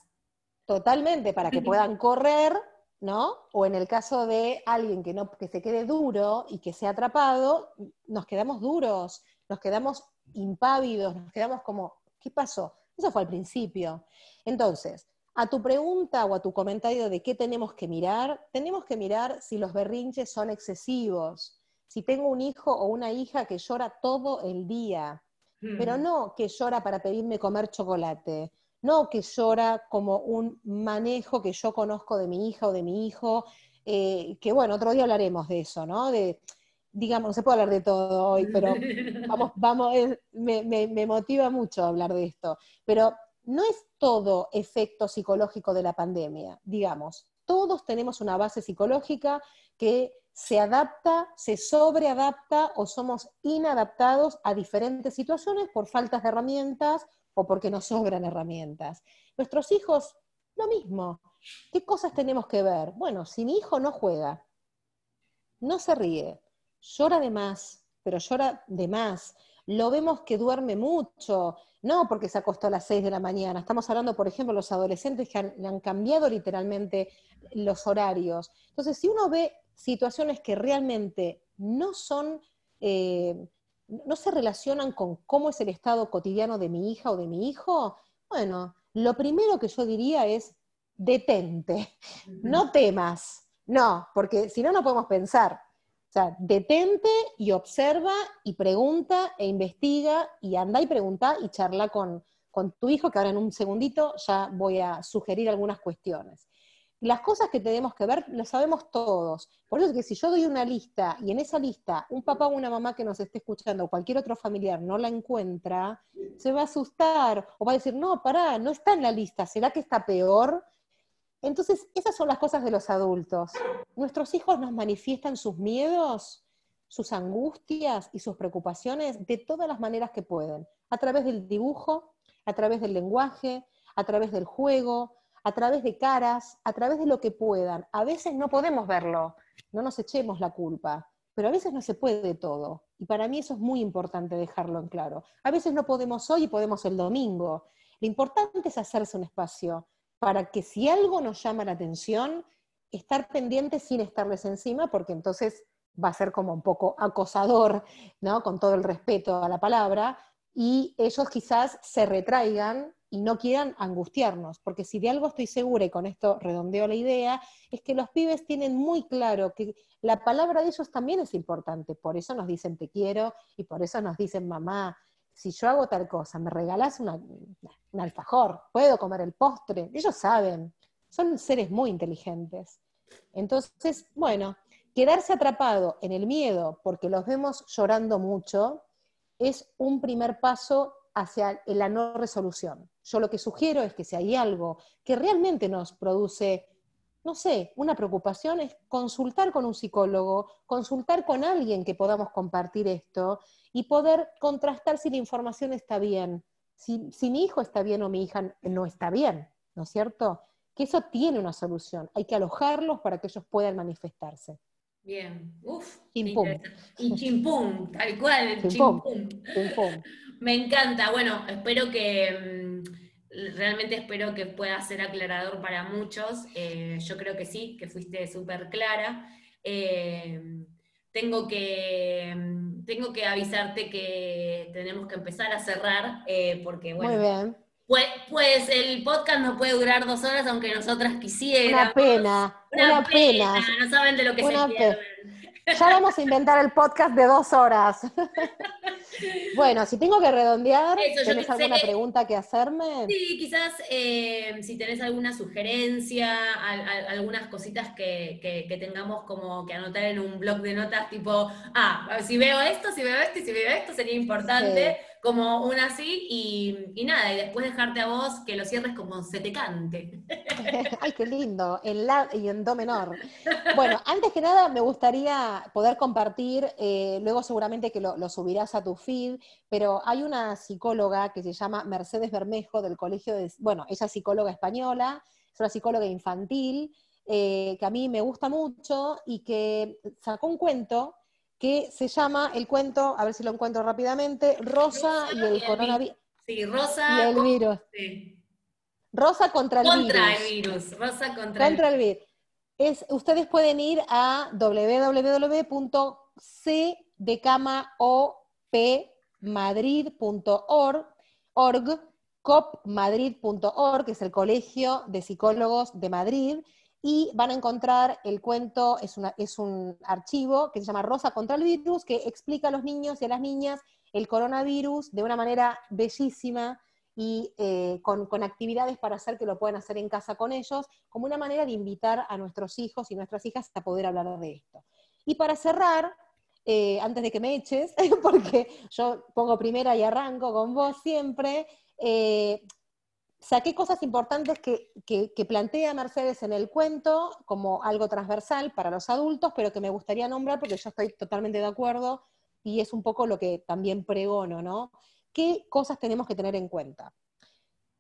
Totalmente, para que puedan correr, ¿no? O en el caso de alguien que, no, que se quede duro y que sea atrapado, nos quedamos duros, nos quedamos impávidos, nos quedamos como, ¿qué pasó? Eso fue al principio. Entonces, a tu pregunta o a tu comentario de qué tenemos que mirar, tenemos que mirar si los berrinches son excesivos, si tengo un hijo o una hija que llora todo el día, pero mm. no que llora para pedirme comer chocolate, no que llora como un manejo que yo conozco de mi hija o de mi hijo, eh, que bueno, otro día hablaremos de eso, ¿no? De, digamos, no se puede hablar de todo hoy, pero vamos, vamos, me, me motiva mucho hablar de esto, pero no es todo efecto psicológico de la pandemia, digamos, todos tenemos una base psicológica que se adapta, se sobreadapta o somos inadaptados a diferentes situaciones por faltas de herramientas o porque nos sobran herramientas. Nuestros hijos, lo mismo. ¿Qué cosas tenemos que ver? Bueno, si mi hijo no juega, no se ríe, llora de más, pero llora de más, lo vemos que duerme mucho, no porque se acostó a las 6 de la mañana, estamos hablando, por ejemplo, de los adolescentes que han, cambiado literalmente los horarios. Entonces, si uno ve situaciones que realmente no son, eh, no se relacionan con cómo es el estado cotidiano de mi hija o de mi hijo, bueno, lo primero que yo diría es detente, no temas, no, porque si no, no podemos pensar. O sea, detente y observa y pregunta e investiga y anda y pregunta y charla con, con tu hijo, que ahora en un segundito ya voy a sugerir algunas cuestiones. Las cosas que tenemos que ver las sabemos todos. Por eso es que si yo doy una lista y en esa lista un papá o una mamá que nos esté escuchando o cualquier otro familiar no la encuentra, se va a asustar o va a decir, no, pará, no está en la lista, ¿será que está peor? Entonces, esas son las cosas de los adultos. Nuestros hijos nos manifiestan sus miedos, sus angustias y sus preocupaciones de todas las maneras que pueden, a través del dibujo, a través del lenguaje, a través del juego, a través de caras, a través de lo que puedan. A veces no podemos verlo, no nos echemos la culpa, pero a veces no se puede todo. Y para mí eso es muy importante dejarlo en claro. A veces no podemos hoy y podemos el domingo. Lo importante es hacerse un espacio para que si algo nos llama la atención, estar pendiente sin estarles encima, porque entonces va a ser como un poco acosador, ¿no? Con todo el respeto a la palabra, y ellos quizás se retraigan y no quieran angustiarnos, porque si de algo estoy segura, y con esto redondeo la idea, es que los pibes tienen muy claro que la palabra de ellos también es importante, por eso nos dicen te quiero y por eso nos dicen mamá, si yo hago tal cosa, me regalas un alfajor, puedo comer el postre, ellos saben, son seres muy inteligentes. Entonces, bueno, quedarse atrapado en el miedo porque los vemos llorando mucho es un primer paso hacia la no resolución. Yo lo que sugiero es que si hay algo que realmente nos produce no sé, una preocupación es consultar con un psicólogo, consultar con alguien que podamos compartir esto y poder contrastar si la información está bien, si, mi hijo está bien o mi hija no está bien, ¿no es cierto? Que eso tiene una solución, hay que alojarlos para que ellos puedan manifestarse. Bien, uff. Y chimpum, tal cual, chimpum. Me encanta, bueno, espero que realmente espero que pueda ser aclarador para muchos. Eh, yo creo que sí, que fuiste súper clara. Eh, tengo, que, tengo que avisarte que tenemos que empezar a cerrar, eh, porque bueno. Muy bien. Pues, pues, el podcast no puede durar dos horas, aunque nosotras quisiéramos. Una pena. Una, pena. No saben de lo que se pierden. Ya vamos a inventar el podcast de dos horas. bueno, si tengo que redondear, ¿tienes alguna pregunta que hacerme? Sí, quizás eh, si tenés alguna sugerencia, algunas cositas que, tengamos como que anotar en un blog de notas, tipo, ah, si veo esto, si veo esto y si veo esto, sería importante como una así, y, nada, y después dejarte a vos que lo cierres como se te cante. Ay, qué lindo, en la y en do menor. Bueno, antes que nada me gustaría poder compartir, eh, luego seguramente que lo, subirás a tu feed, pero hay una psicóloga que se llama Mercedes Bermejo del Colegio de, bueno, ella es psicóloga española, es una psicóloga infantil, eh, que a mí me gusta mucho y que sacó un cuento que se llama el cuento, a ver si lo encuentro rápidamente, Rosa, y el coronavirus. Sí, Rosa y el virus. Rosa contra el virus. Contra el virus, Rosa contra, el virus. Es, ustedes pueden ir a www.cdecamaopmadrid.org, copmadrid.org, que es el Colegio de Psicólogos de Madrid, y van a encontrar el cuento, es, una, es un archivo que se llama Rosa contra el virus, que explica a los niños y a las niñas el coronavirus de una manera bellísima y eh, con, actividades para hacer que lo puedan hacer en casa con ellos, como una manera de invitar a nuestros hijos y nuestras hijas a poder hablar de esto. Y para cerrar, eh, antes de que me eches, porque yo pongo primera y arranco con vos siempre, eh, saqué cosas importantes que, que, plantea Mercedes en el cuento como algo transversal para los adultos, pero que me gustaría nombrar porque yo estoy totalmente de acuerdo y es un poco lo que también pregono, ¿no? ¿Qué cosas tenemos que tener en cuenta?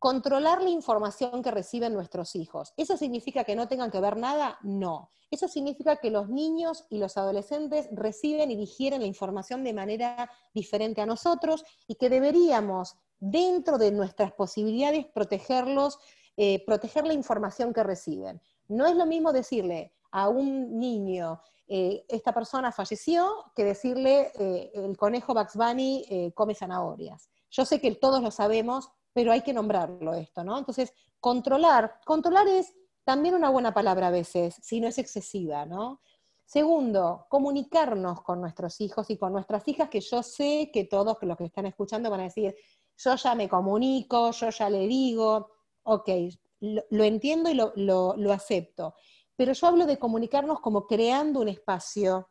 Controlar la información que reciben nuestros hijos. ¿Eso significa que no tengan que ver nada? No. Eso significa que los niños y los adolescentes reciben y digieren la información de manera diferente a nosotros y que deberíamos, dentro de nuestras posibilidades, protegerlos, eh, proteger la información que reciben. No es lo mismo decirle a un niño, eh, esta persona falleció, que decirle eh, el conejo Bugs Bunny come zanahorias. Yo sé que todos lo sabemos, pero hay que nombrarlo esto, ¿no? Entonces, controlar, controlar es también una buena palabra a veces, si no es excesiva, ¿no? Segundo, comunicarnos con nuestros hijos y con nuestras hijas, que yo sé que todos los que están escuchando van a decir, yo ya me comunico, yo ya le digo, ok, lo, entiendo y lo acepto pero yo hablo de comunicarnos como creando un espacio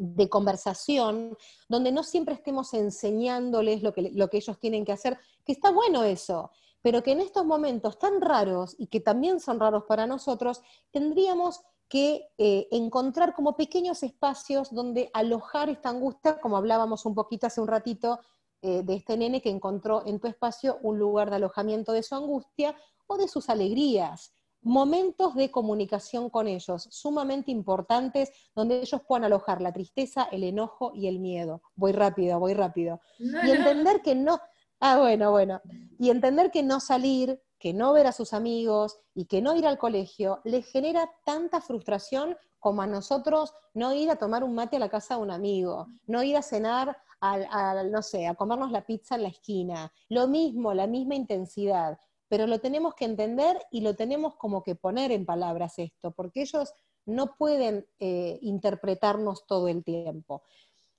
de conversación donde no siempre estemos enseñándoles lo que, lo que ellos tienen que hacer, que está bueno eso, pero que en estos momentos tan raros y que también son raros para nosotros, tendríamos que eh, encontrar como pequeños espacios donde alojar esta angustia, como hablábamos un poquito hace un ratito eh, de este nene que encontró en tu espacio un lugar de alojamiento de su angustia o de sus alegrías momentos de comunicación con ellos, sumamente importantes, donde ellos puedan alojar la tristeza, el enojo y el miedo. Voy rápido, voy rápido. y entender que no, ah, bueno, bueno, y entender que no salir, que no ver a sus amigos y que no ir al colegio les genera tanta frustración como a nosotros no ir a tomar un mate a la casa de un amigo, no ir a cenar no sé, a comernos la pizza en la esquina. Lo mismo, la misma intensidad pero lo tenemos que entender y lo tenemos como que poner en palabras esto, porque ellos no pueden eh, interpretarnos todo el tiempo.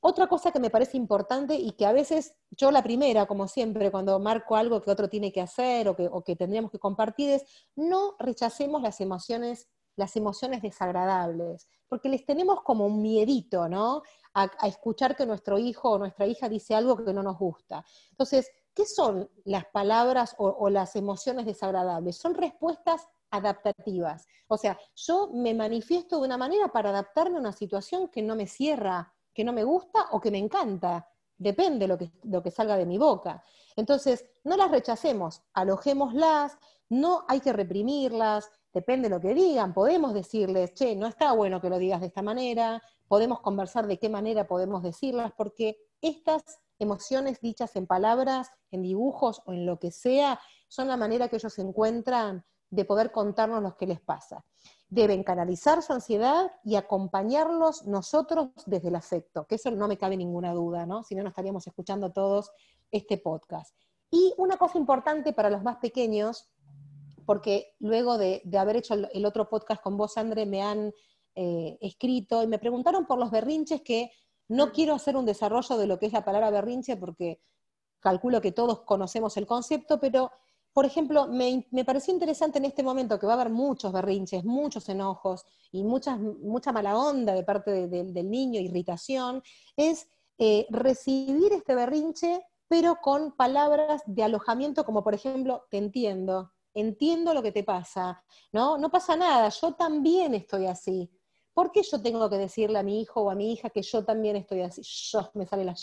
Otra cosa que me parece importante y que a veces yo la primera, como siempre, cuando marco algo que otro tiene que hacer o que, que tendríamos que compartir es, no rechacemos las emociones, las emociones desagradables, porque les tenemos como un miedito, ¿no? A, a escuchar que nuestro hijo o nuestra hija dice algo que no nos gusta. Entonces, ¿Qué son las palabras o, las emociones desagradables? Son respuestas adaptativas. O sea, yo me manifiesto de una manera para adaptarme a una situación que no me cierra, que no me gusta o que me encanta. Depende lo que, lo que salga de mi boca. Entonces, no las rechacemos, alojémoslas, no hay que reprimirlas, depende de lo que digan, podemos decirles, che, no está bueno que lo digas de esta manera, podemos conversar de qué manera podemos decirlas, porque estas emociones dichas en palabras, en dibujos o en lo que sea, son la manera que ellos encuentran de poder contarnos lo que les pasa. Deben canalizar su ansiedad y acompañarlos nosotros desde el afecto, que eso no me cabe ninguna duda, ¿no? Si no, no estaríamos escuchando todos este podcast. Y una cosa importante para los más pequeños, porque luego de, haber hecho el, otro podcast con vos, André, me han eh, escrito y me preguntaron por los berrinches que no quiero hacer un desarrollo de lo que es la palabra berrinche porque calculo que todos conocemos el concepto, pero, por ejemplo, me, pareció interesante en este momento que va a haber muchos berrinches, muchos enojos y mucha mala onda de parte del niño, irritación, es eh, recibir este berrinche, pero con palabras de alojamiento como, por ejemplo, te entiendo, entiendo lo que te pasa, ¿no? No pasa nada, yo también estoy así. ¿Por qué yo tengo que decirle a mi hijo o a mi hija que yo también estoy así? Yo, me sale la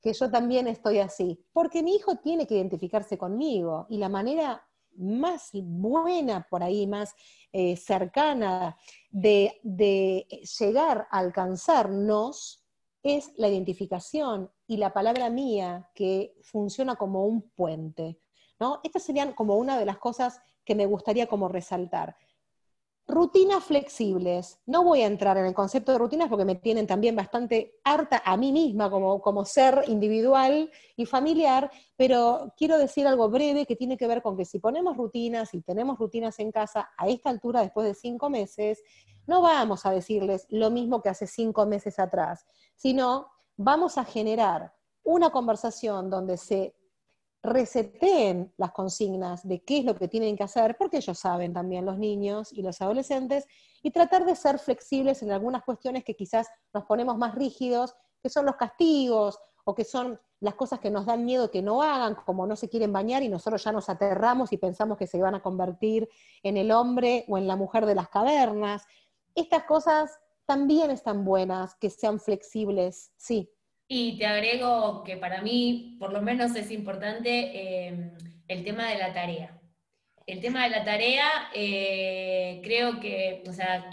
que yo también estoy así. Porque mi hijo tiene que identificarse conmigo y la manera más buena por ahí, más eh, cercana de, de llegar a alcanzarnos es la identificación y la palabra mía que funciona como un puente. ¿no? Estas serían como una de las cosas que me gustaría como resaltar. Rutinas flexibles. No voy a entrar en el concepto de rutinas porque me tienen también bastante harta a mí misma como, como ser individual y familiar, pero quiero decir algo breve que tiene que ver con que si ponemos rutinas y tenemos rutinas en casa a esta altura después de cinco meses, no vamos a decirles lo mismo que hace cinco meses atrás, sino vamos a generar una conversación donde se reseteen las consignas de qué es lo que tienen que hacer, porque ellos saben también, los niños y los adolescentes, y tratar de ser flexibles en algunas cuestiones que quizás nos ponemos más rígidos, que son los castigos o que son las cosas que nos dan miedo que no hagan, como no se quieren bañar y nosotros ya nos aterramos y pensamos que se van a convertir en el hombre o en la mujer de las cavernas. Estas cosas también están buenas, que sean flexibles, sí, y te agrego que para mí, por lo menos, es importante em, el tema de la tarea. El tema de la tarea, eh, creo que, o sea,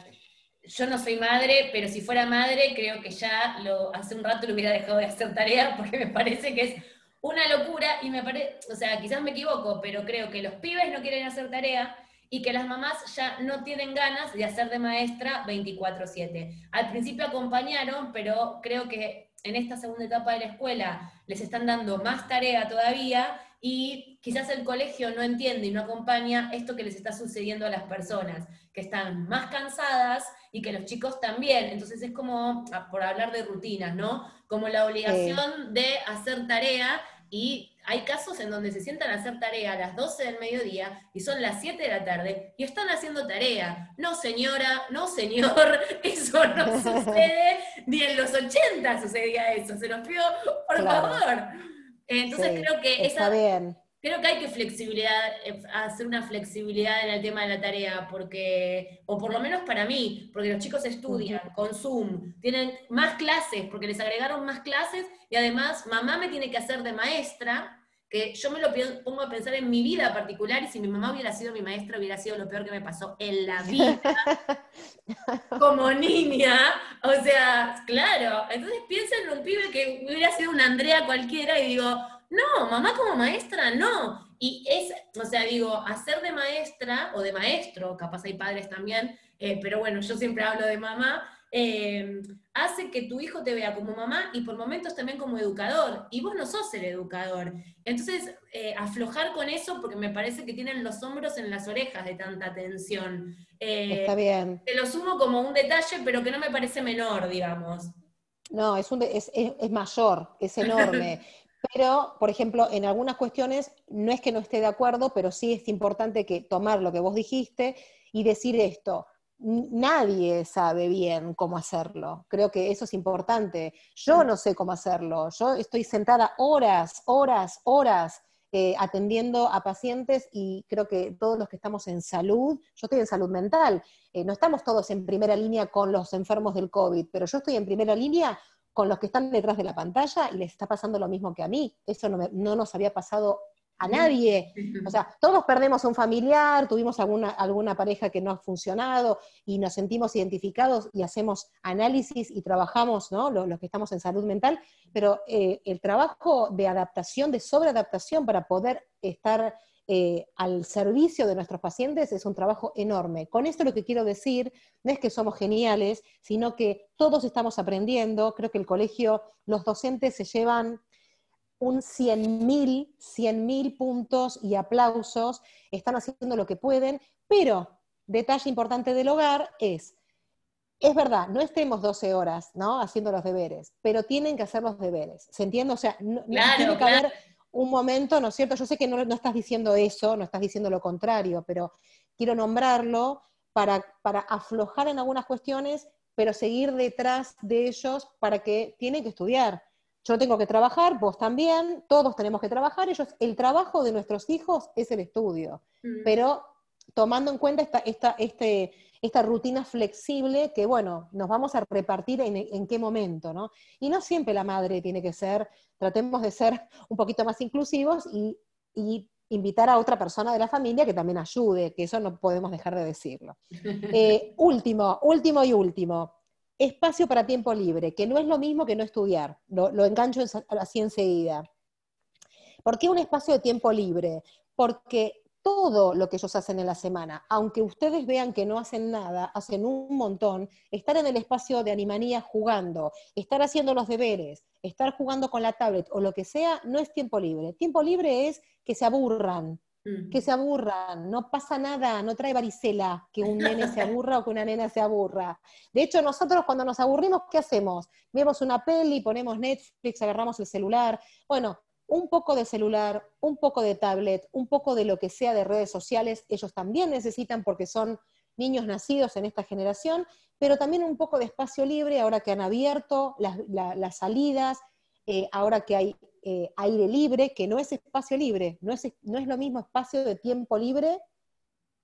yo no soy madre, pero si fuera madre, creo que ya lo, hace un rato lo hubiera dejado de hacer tarea porque me parece que es una locura y me parece, o sea, quizás me equivoco, pero creo que los pibes no quieren hacer tarea y que las mamás ya no tienen ganas de hacer de maestra 24/7. Al principio acompañaron, pero creo que en esta segunda etapa de la escuela les están dando más tarea todavía y quizás el colegio no entiende y no acompaña esto que les está sucediendo a las personas, que están más cansadas y que los chicos también. Entonces es como, ah, por hablar de rutinas, ¿no? Como la obligación de hacer tarea y hay casos en donde se sientan a hacer tarea a las 12 del mediodía y son las 7 de la tarde y están haciendo tarea. No, señora, no, señor, eso no sucede, ni en los 80 sucedía eso, se nos pido, por favor. Entonces creo que esa, bien. Creo que hay que flexibilidad, eh, hacer una flexibilidad en el tema de la tarea, porque, o por lo menos para mí, porque los chicos estudian con Zoom, tienen más clases, porque les agregaron más clases, y además mamá me tiene que hacer de maestra, que yo me lo pongo a pensar en mi vida particular, y si mi mamá hubiera sido mi maestra, hubiera sido lo peor que me pasó en la vida, como niña, o sea, claro, entonces piensa en un pibe que hubiera sido una Andrea cualquiera, y digo, no, mamá como maestra, no. Y es, o sea, digo, hacer de maestra o de maestro, capaz hay padres también, eh, pero bueno, yo siempre hablo de mamá, eh, hace que tu hijo te vea como mamá y por momentos también como educador. Y vos no sos el educador. Entonces, eh, aflojar con eso porque me parece que tienen los hombros en las orejas de tanta tensión. Está bien. Te lo sumo como un detalle, pero que no me parece menor, digamos. No, es, un, es, es mayor, es enorme. Pero, por ejemplo, en algunas cuestiones no es que no esté de acuerdo, pero sí es importante que tomar lo que vos dijiste y decir esto. Nadie sabe bien cómo hacerlo. Creo que eso es importante. Yo no sé cómo hacerlo. Yo estoy sentada horas, horas, horas eh, atendiendo a pacientes y creo que todos los que estamos en salud, yo estoy en salud mental, eh, no estamos todos en primera línea con los enfermos del COVID, pero yo estoy en primera línea con los que están detrás de la pantalla y les está pasando lo mismo que a mí. Eso no, nos había pasado a nadie. O sea, todos perdemos un familiar, tuvimos alguna, alguna pareja que no ha funcionado y nos sentimos identificados y hacemos análisis y trabajamos, ¿no? Los, que estamos en salud mental, pero eh, el trabajo de adaptación, de sobreadaptación para poder estar eh, al servicio de nuestros pacientes es un trabajo enorme. Con esto lo que quiero decir no es que somos geniales, sino que todos estamos aprendiendo. Creo que el colegio, los docentes se llevan un 100.000, 100.000 puntos y aplausos, están haciendo lo que pueden, pero detalle importante del hogar es, es verdad, no estemos 12 horas, ¿no? Haciendo los deberes, pero tienen que hacer los deberes. ¿Se entiende? O sea, no, tiene que haber un momento, ¿no es cierto? Yo sé que no, estás diciendo eso, no estás diciendo lo contrario, pero quiero nombrarlo para, para aflojar en algunas cuestiones, pero seguir detrás de ellos para que tienen que estudiar. Yo tengo que trabajar, vos también, todos tenemos que trabajar, ellos, el trabajo de nuestros hijos es el estudio, mm. pero tomando en cuenta esta, esta, este, esta rutina flexible que, bueno, nos vamos a repartir en, qué momento, ¿no? Y no siempre la madre tiene que ser, tratemos de ser un poquito más inclusivos y, invitar a otra persona de la familia que también ayude, que eso no podemos dejar de decirlo. Eh, último, último y último, espacio para tiempo libre, que no es lo mismo que no estudiar, lo, engancho así enseguida. ¿Por qué un espacio de tiempo libre? porque todo lo que ellos hacen en la semana, aunque ustedes vean que no hacen nada, hacen un montón, estar en el espacio de animanía jugando, estar haciendo los deberes, estar jugando con la tablet o lo que sea, no es tiempo libre. Tiempo libre es que se aburran. Que se aburran, no pasa nada, no trae varicela que un nene se aburra o que una nena se aburra. De hecho, nosotros cuando nos aburrimos, ¿qué hacemos? Vemos una peli, ponemos Netflix, agarramos el celular. Bueno, un poco de celular, un poco de tablet, un poco de lo que sea de redes sociales, ellos también necesitan porque son niños nacidos en esta generación, pero también un poco de espacio libre ahora que han abierto las, salidas, eh, ahora que hay eh, aire libre, que no es espacio libre, no es, no es lo mismo espacio de tiempo libre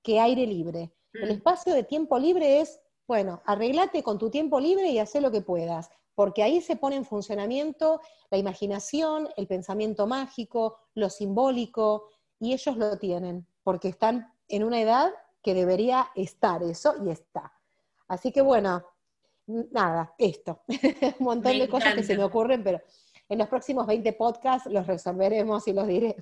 que aire libre. El espacio de tiempo libre es, bueno, arreglate con tu tiempo libre y haz lo que puedas porque ahí se pone en funcionamiento la imaginación, el pensamiento mágico, lo simbólico, y ellos lo tienen, porque están en una edad que debería estar eso y está. Así que bueno, nada, esto. Un montón de cosas que se me ocurren, pero en los próximos 20 podcasts los resolveremos y los diré.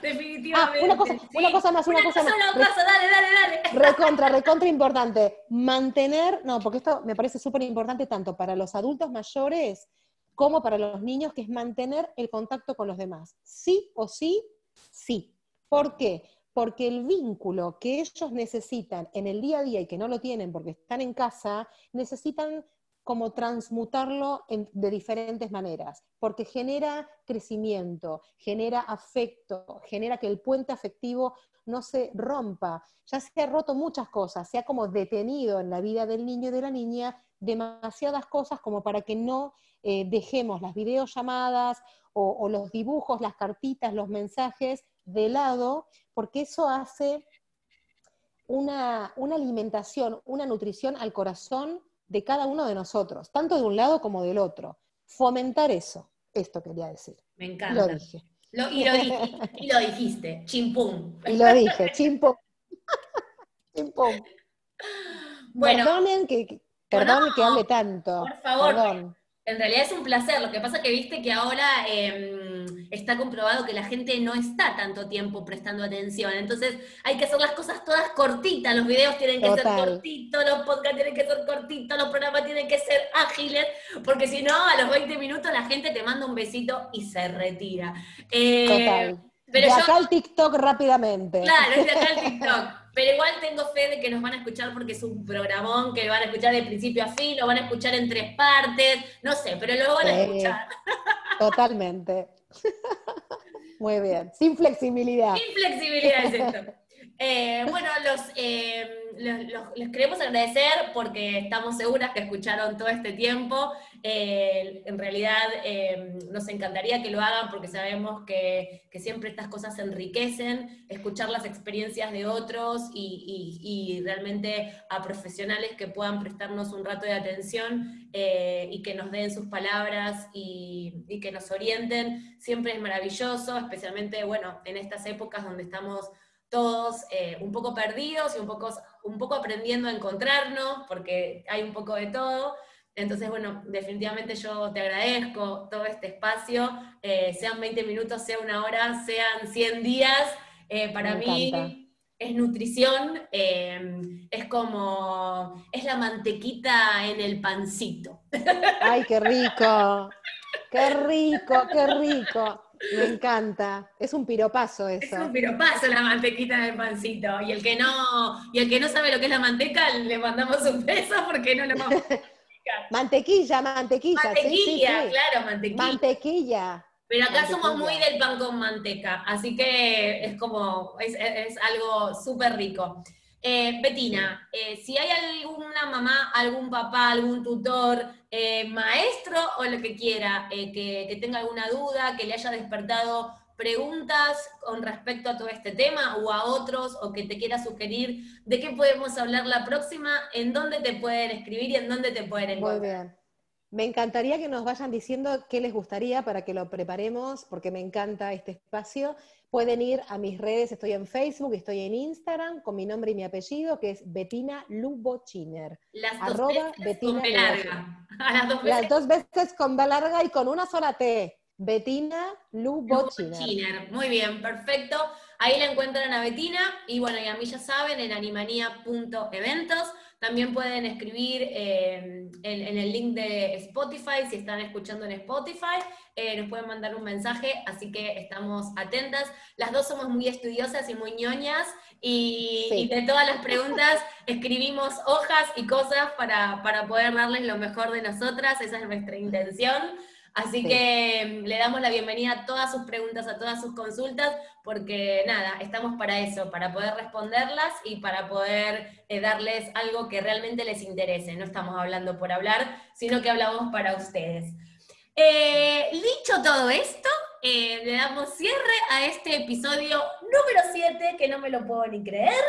Definitivamente. Ah, una cosa, una cosa más, una, cosa, más. dale, dale, dale. Recontra, recontra importante. Mantener, no, porque esto me parece súper importante tanto para los adultos mayores como para los niños, que es mantener el contacto con los demás. Sí o sí, sí. ¿Por qué? Porque el vínculo que ellos necesitan en el día a día y que no lo tienen porque están en casa, necesitan como transmutarlo de diferentes maneras, porque genera crecimiento, genera afecto, genera que el puente afectivo no se rompa. Ya se ha roto muchas cosas, se ha como detenido en la vida del niño y de la niña demasiadas cosas como para que no eh, dejemos las videollamadas o, o los dibujos, las cartitas, los mensajes de lado, porque eso hace una alimentación, una nutrición al corazón de cada uno de nosotros, tanto de un lado como del otro. Fomentar eso, esto quería decir. Me encanta. Lo dije. y, lo dijiste, chimpum. Y lo dije, chimpum. chimpum. Bueno, perdonen que, perdonen que hable tanto. Por favor. En realidad es un placer. Lo que pasa que viste que ahora em, está comprobado que la gente no está tanto tiempo prestando atención. Entonces hay que hacer las cosas todas cortitas. Los videos tienen que ser cortitos, los podcasts tienen que ser cortitos, los programas tienen que ser ágiles, porque si no, a los 20 minutos la gente te manda un besito y se retira. Eh, Total. Pero de acá al TikTok rápidamente. Claro, es de acá al TikTok. Pero igual tengo fe de que nos van a escuchar porque es un programón que van a escuchar de principio a fin, lo van a escuchar en tres partes, no sé, pero lo van a escuchar. Totalmente. Muy bien. Sin flexibilidad. Sin flexibilidad es esto. Eh, bueno, eh, los, les queremos agradecer porque estamos seguras que escucharon todo este tiempo. Eh, en realidad nos encantaría que lo hagan porque sabemos que, siempre estas cosas enriquecen, escuchar las experiencias de otros y, realmente a profesionales que puedan prestarnos un rato de atención y que nos den sus palabras y, y que nos orienten. Siempre es maravilloso, especialmente, bueno, en estas épocas donde estamos todos eh, un poco perdidos y un poco, un poco aprendiendo a encontrarnos, porque hay un poco de todo. Entonces, bueno, definitivamente yo te agradezco todo este espacio, eh, sean 20 minutos, sea una hora, sean 100 días, eh, para mí es nutrición, es como, es la mantequita en el pancito. ¡Ay, qué rico! ¡Qué rico, qué rico! Me encanta. Es un piropazo eso. Es un piropazo la mantequita el pancito. Y el que no, y el que no sabe lo que es la manteca, le mandamos un beso porque no lo vamos Mantequilla, mantequilla. Mantequilla, claro, mantequilla. Mantequilla. Pero acá somos muy del pan con manteca, así que es como, es, es algo súper rico. Eh, Betina, eh, si hay alguna mamá, algún papá, algún tutor, eh, maestro o lo que quiera, que, tenga alguna duda, que le haya despertado preguntas con respecto a todo este tema o a otros, o que te quiera sugerir de qué podemos hablar la próxima, en dónde te pueden escribir y en dónde te pueden encontrar. Muy bien. Me encantaría que nos vayan diciendo qué les gustaría para que lo preparemos, porque me encanta este espacio. Pueden ir a mis redes, estoy en Facebook, estoy en Instagram con mi nombre y mi apellido, que es Betina Lubochiner. Las dos veces con B larga. Las dos veces. con B larga y con una sola T. Betina Lu Bochiner. Muy bien, perfecto. Ahí la encuentran a Betina y bueno, y a mí ya saben, en animanía.eventos. También pueden escribir eh, en, el link de Spotify, si están escuchando en Spotify, eh, nos pueden mandar un mensaje, así que estamos atentas. Las dos somos muy estudiosas y muy ñoñas, y, de todas las preguntas escribimos hojas y cosas para, para poder darles lo mejor de nosotras, esa es nuestra intención. Así que mm, le damos la bienvenida a todas sus preguntas, a todas sus consultas, porque nada, estamos para eso, para poder responderlas y para poder eh, darles algo que realmente les interese. No estamos hablando por hablar, sino que hablamos para ustedes. Eh, dicho todo esto, eh, le damos cierre a este episodio número 7, que no me lo puedo ni creer.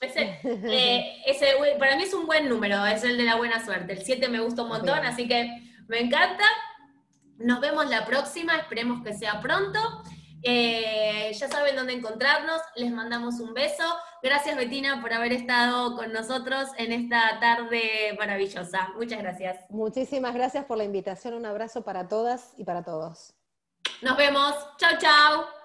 Ese, ese, para mí es un buen número, es el de la buena suerte. El 7 me gusta un montón, así que me encanta. Nos vemos la próxima, esperemos que sea pronto. Eh, ya saben dónde encontrarnos, les mandamos un beso. Gracias Betina por haber estado con nosotros en esta tarde maravillosa. Muchas gracias. Muchísimas gracias por la invitación. Un abrazo para todas y para todos. Nos vemos. Chao, chao.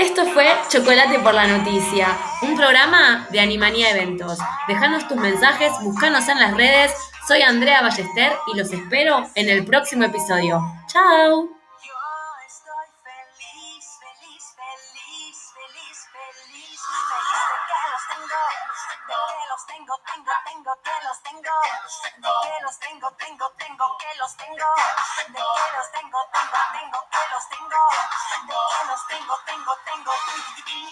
Esto fue Chocolate por la Noticia, un programa de Animanía Eventos. Dejanos tus mensajes, buscanos en las redes soy Andrea Ballester y los espero en el próximo episodio. ¡Chao! Tengo, tengo, que los tengo, de que los tengo, tengo, tengo, que los tengo, de que los tengo, tengo, tengo, que los tengo, de que los tengo, tengo, tengo.